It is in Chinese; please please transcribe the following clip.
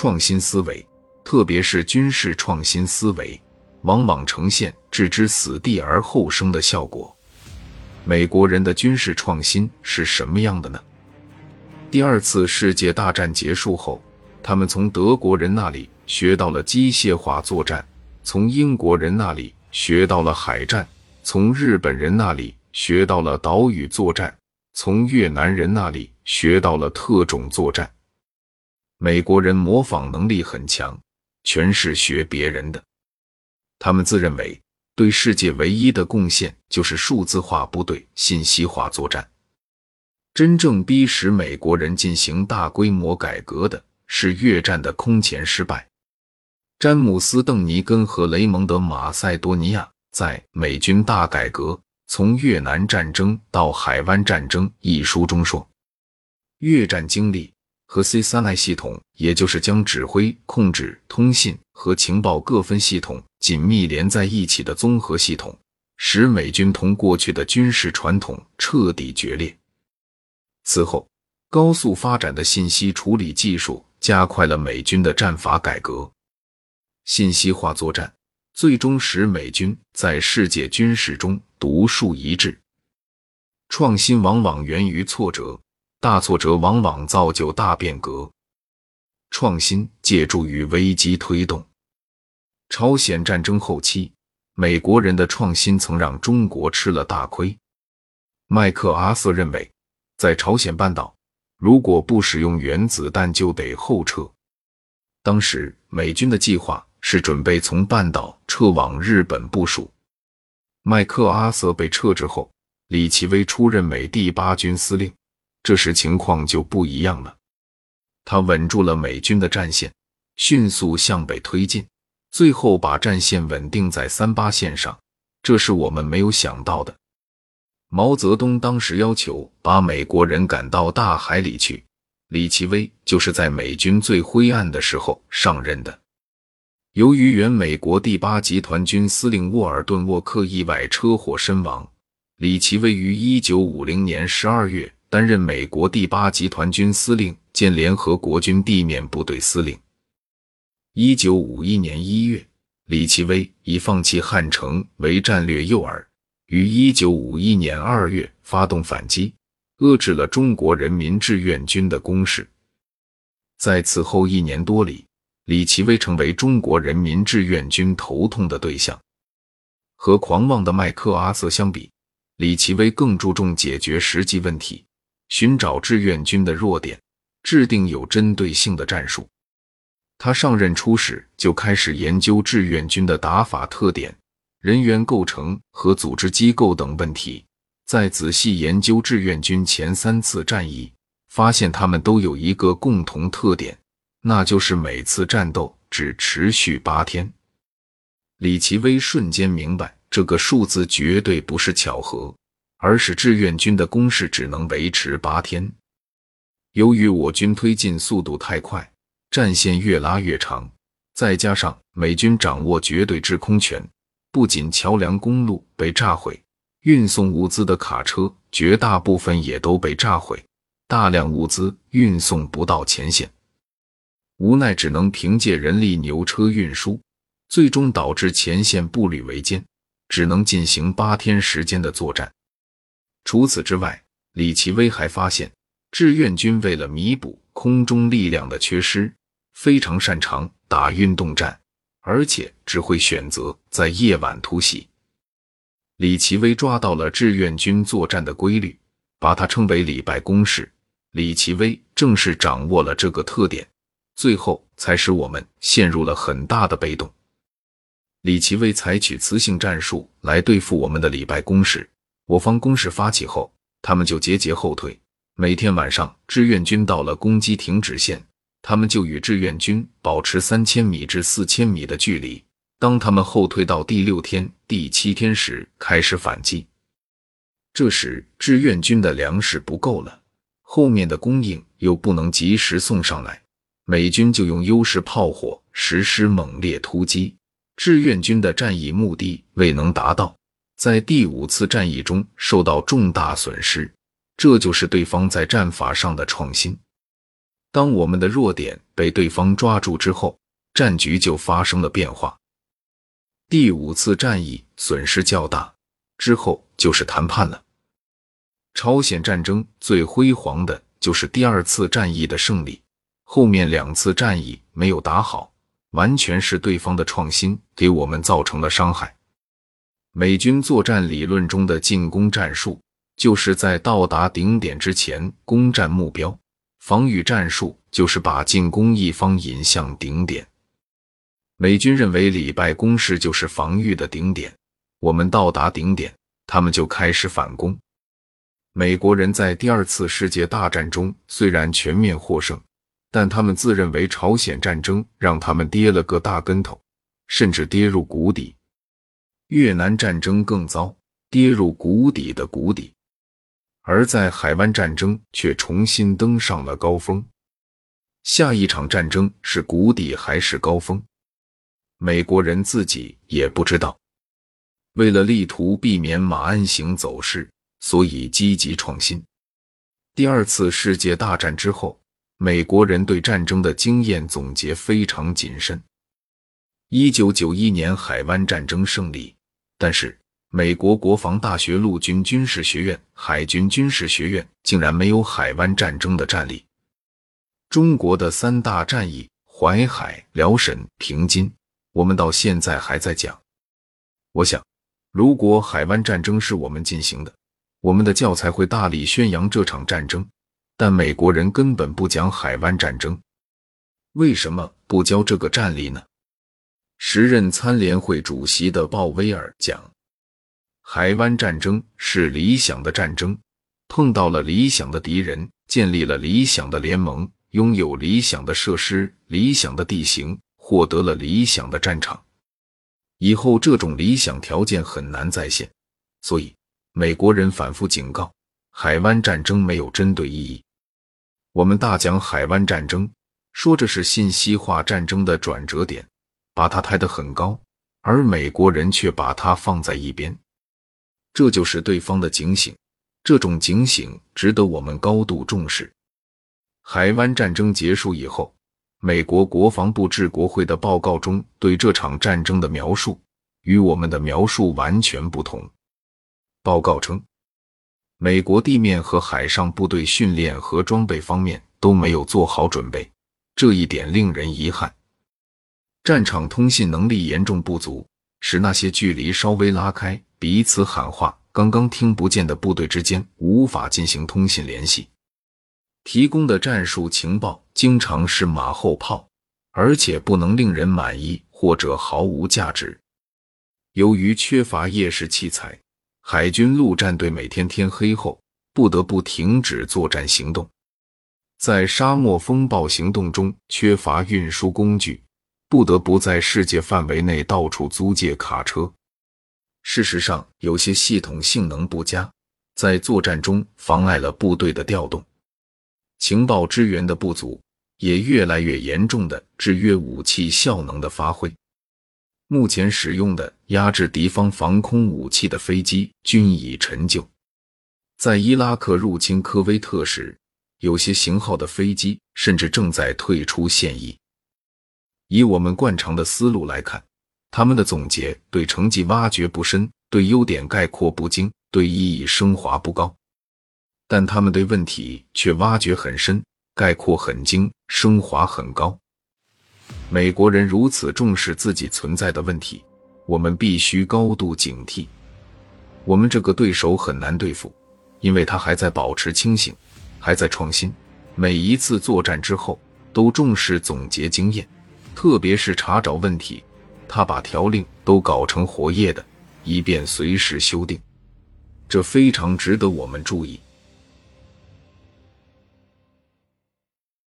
创新思维，特别是军事创新思维，往往呈现置之死地而后生的效果。美国人的军事创新是什么样的呢？第二次世界大战结束后，他们从德国人那里学到了机械化作战，从英国人那里学到了海战，从日本人那里学到了岛屿作战，从越南人那里学到了特种作战。美国人模仿能力很强，全是学别人的。他们自认为对世界唯一的贡献就是数字化部队、信息化作战。真正逼使美国人进行大规模改革的是越战的空前失败。詹姆斯·邓尼根和雷蒙德·马塞多尼亚在《美军大改革：从越南战争到海湾战争》一书中说，越战经历。和 C3I 系统，也就是将指挥、控制、通信和情报各分系统紧密连在一起的综合系统，使美军同过去的军事传统彻底决裂。此后，高速发展的信息处理技术加快了美军的战法改革，信息化作战最终使美军在世界军事中独树一帜。创新往往源于挫折。大挫折往往造就大变革，创新借助于危机推动。朝鲜战争后期，美国人的创新曾让中国吃了大亏。麦克阿瑟认为，在朝鲜半岛，如果不使用原子弹，就得后撤。当时美军的计划是准备从半岛撤往日本部署。麦克阿瑟被撤职后，李奇微出任美第八军司令。这时情况就不一样了，他稳住了美军的战线，迅速向北推进，最后把战线稳定在三八线上。这是我们没有想到的。毛泽东当时要求把美国人赶到大海里去，李奇微就是在美军最灰暗的时候上任的。由于原美国第八集团军司令沃尔顿·沃克意外车祸身亡，李奇微于一九五零年十二月。担任美国第八集团军司令兼联合国军地面部队司令。一九五一年一月，李奇微以放弃汉城为战略诱饵，于一九五一年二月发动反击，遏制了中国人民志愿军的攻势。在此后一年多里，李奇微成为中国人民志愿军头痛的对象。和狂妄的麦克阿瑟相比，李奇微更注重解决实际问题。寻找志愿军的弱点，制定有针对性的战术。他上任初始就开始研究志愿军的打法特点、人员构成和组织机构等问题。在仔细研究志愿军前三次战役，发现他们都有一个共同特点，那就是每次战斗只持续八天。李奇微瞬间明白，这个数字绝对不是巧合。而使志愿军的攻势只能维持八天。由于我军推进速度太快，战线越拉越长，再加上美军掌握绝对制空权，不仅桥梁、公路被炸毁，运送物资的卡车绝大部分也都被炸毁，大量物资运送不到前线，无奈只能凭借人力牛车运输，最终导致前线步履维艰，只能进行八天时间的作战。除此之外，李奇微还发现，志愿军为了弥补空中力量的缺失，非常擅长打运动战，而且只会选择在夜晚突袭。李奇微抓到了志愿军作战的规律，把它称为“礼拜公式”。李奇微正是掌握了这个特点，最后才使我们陷入了很大的被动。李奇微采取磁性战术来对付我们的“礼拜公式”。我方攻势发起后，他们就节节后退。每天晚上，志愿军到了攻击停止线，他们就与志愿军保持三千米至四千米的距离。当他们后退到第六天、第七天时，开始反击。这时，志愿军的粮食不够了，后面的供应又不能及时送上来，美军就用优势炮火实施猛烈突击。志愿军的战役目的未能达到。在第五次战役中受到重大损失，这就是对方在战法上的创新。当我们的弱点被对方抓住之后，战局就发生了变化。第五次战役损失较大，之后就是谈判了。朝鲜战争最辉煌的就是第二次战役的胜利，后面两次战役没有打好，完全是对方的创新给我们造成了伤害。美军作战理论中的进攻战术，就是在到达顶点之前攻占目标；防御战术就是把进攻一方引向顶点。美军认为礼拜攻势就是防御的顶点，我们到达顶点，他们就开始反攻。美国人在第二次世界大战中虽然全面获胜，但他们自认为朝鲜战争让他们跌了个大跟头，甚至跌入谷底。越南战争更糟，跌入谷底的谷底，而在海湾战争却重新登上了高峰。下一场战争是谷底还是高峰？美国人自己也不知道，为了力图避免马鞍形走势，所以积极创新。第二次世界大战之后，美国人对战争的经验总结非常谨慎。一九九一年海湾战争胜利，但是美国国防大学陆军军事学院、海军军事学院竟然没有海湾战争的战例。中国的三大战役：淮海、辽沈、平津。我们到现在还在讲。我想，如果海湾战争是我们进行的，我们的教材会大力宣扬这场战争。但美国人根本不讲海湾战争，为什么不教这个战例呢？时任参联会主席的鲍威尔讲，海湾战争是理想的战争，碰到了理想的敌人，建立了理想的联盟，拥有理想的设施、理想的地形。获得了理想的战场，以后这种理想条件很难再现，所以美国人反复警告，海湾战争没有针对意义。我们大讲海湾战争，说这是信息化战争的转折点，把它抬得很高，而美国人却把它放在一边，这就是对方的警醒。这种警醒值得我们高度重视。海湾战争结束以后。美国国防部致国会的报告中对这场战争的描述与我们的描述完全不同。报告称，美国地面和海上部队训练和装备方面都没有做好准备，这一点令人遗憾。战场通信能力严重不足，使那些距离稍微拉开、彼此喊话刚刚听不见的部队之间无法进行通信联系。提供的战术情报经常是马后炮，而且不能令人满意或者毫无价值。由于缺乏夜视器材，海军陆战队每天天黑后不得不停止作战行动。在沙漠风暴行动中，缺乏运输工具，不得不在世界范围内到处租借卡车。事实上，有些系统性能不佳，在作战中妨碍了部队的调动。情报支援的不足，也越来越严重的制约武器效能的发挥。目前使用的压制敌方防空武器的飞机均已陈旧。在伊拉克入侵科威特时，有些型号的飞机甚至正在退出现役。以我们惯常的思路来看，他们的总结对成绩挖掘不深，对优点概括不精，对意义升华不高。但他们对问题却挖掘很深，概括很精，升华很高。美国人如此重视自己存在的问题，我们必须高度警惕。我们这个对手很难对付，因为他还在保持清醒，还在创新。每一次作战之后，都重视总结经验，特别是查找问题。他把条令都搞成活页的，以便随时修订。这非常值得我们注意。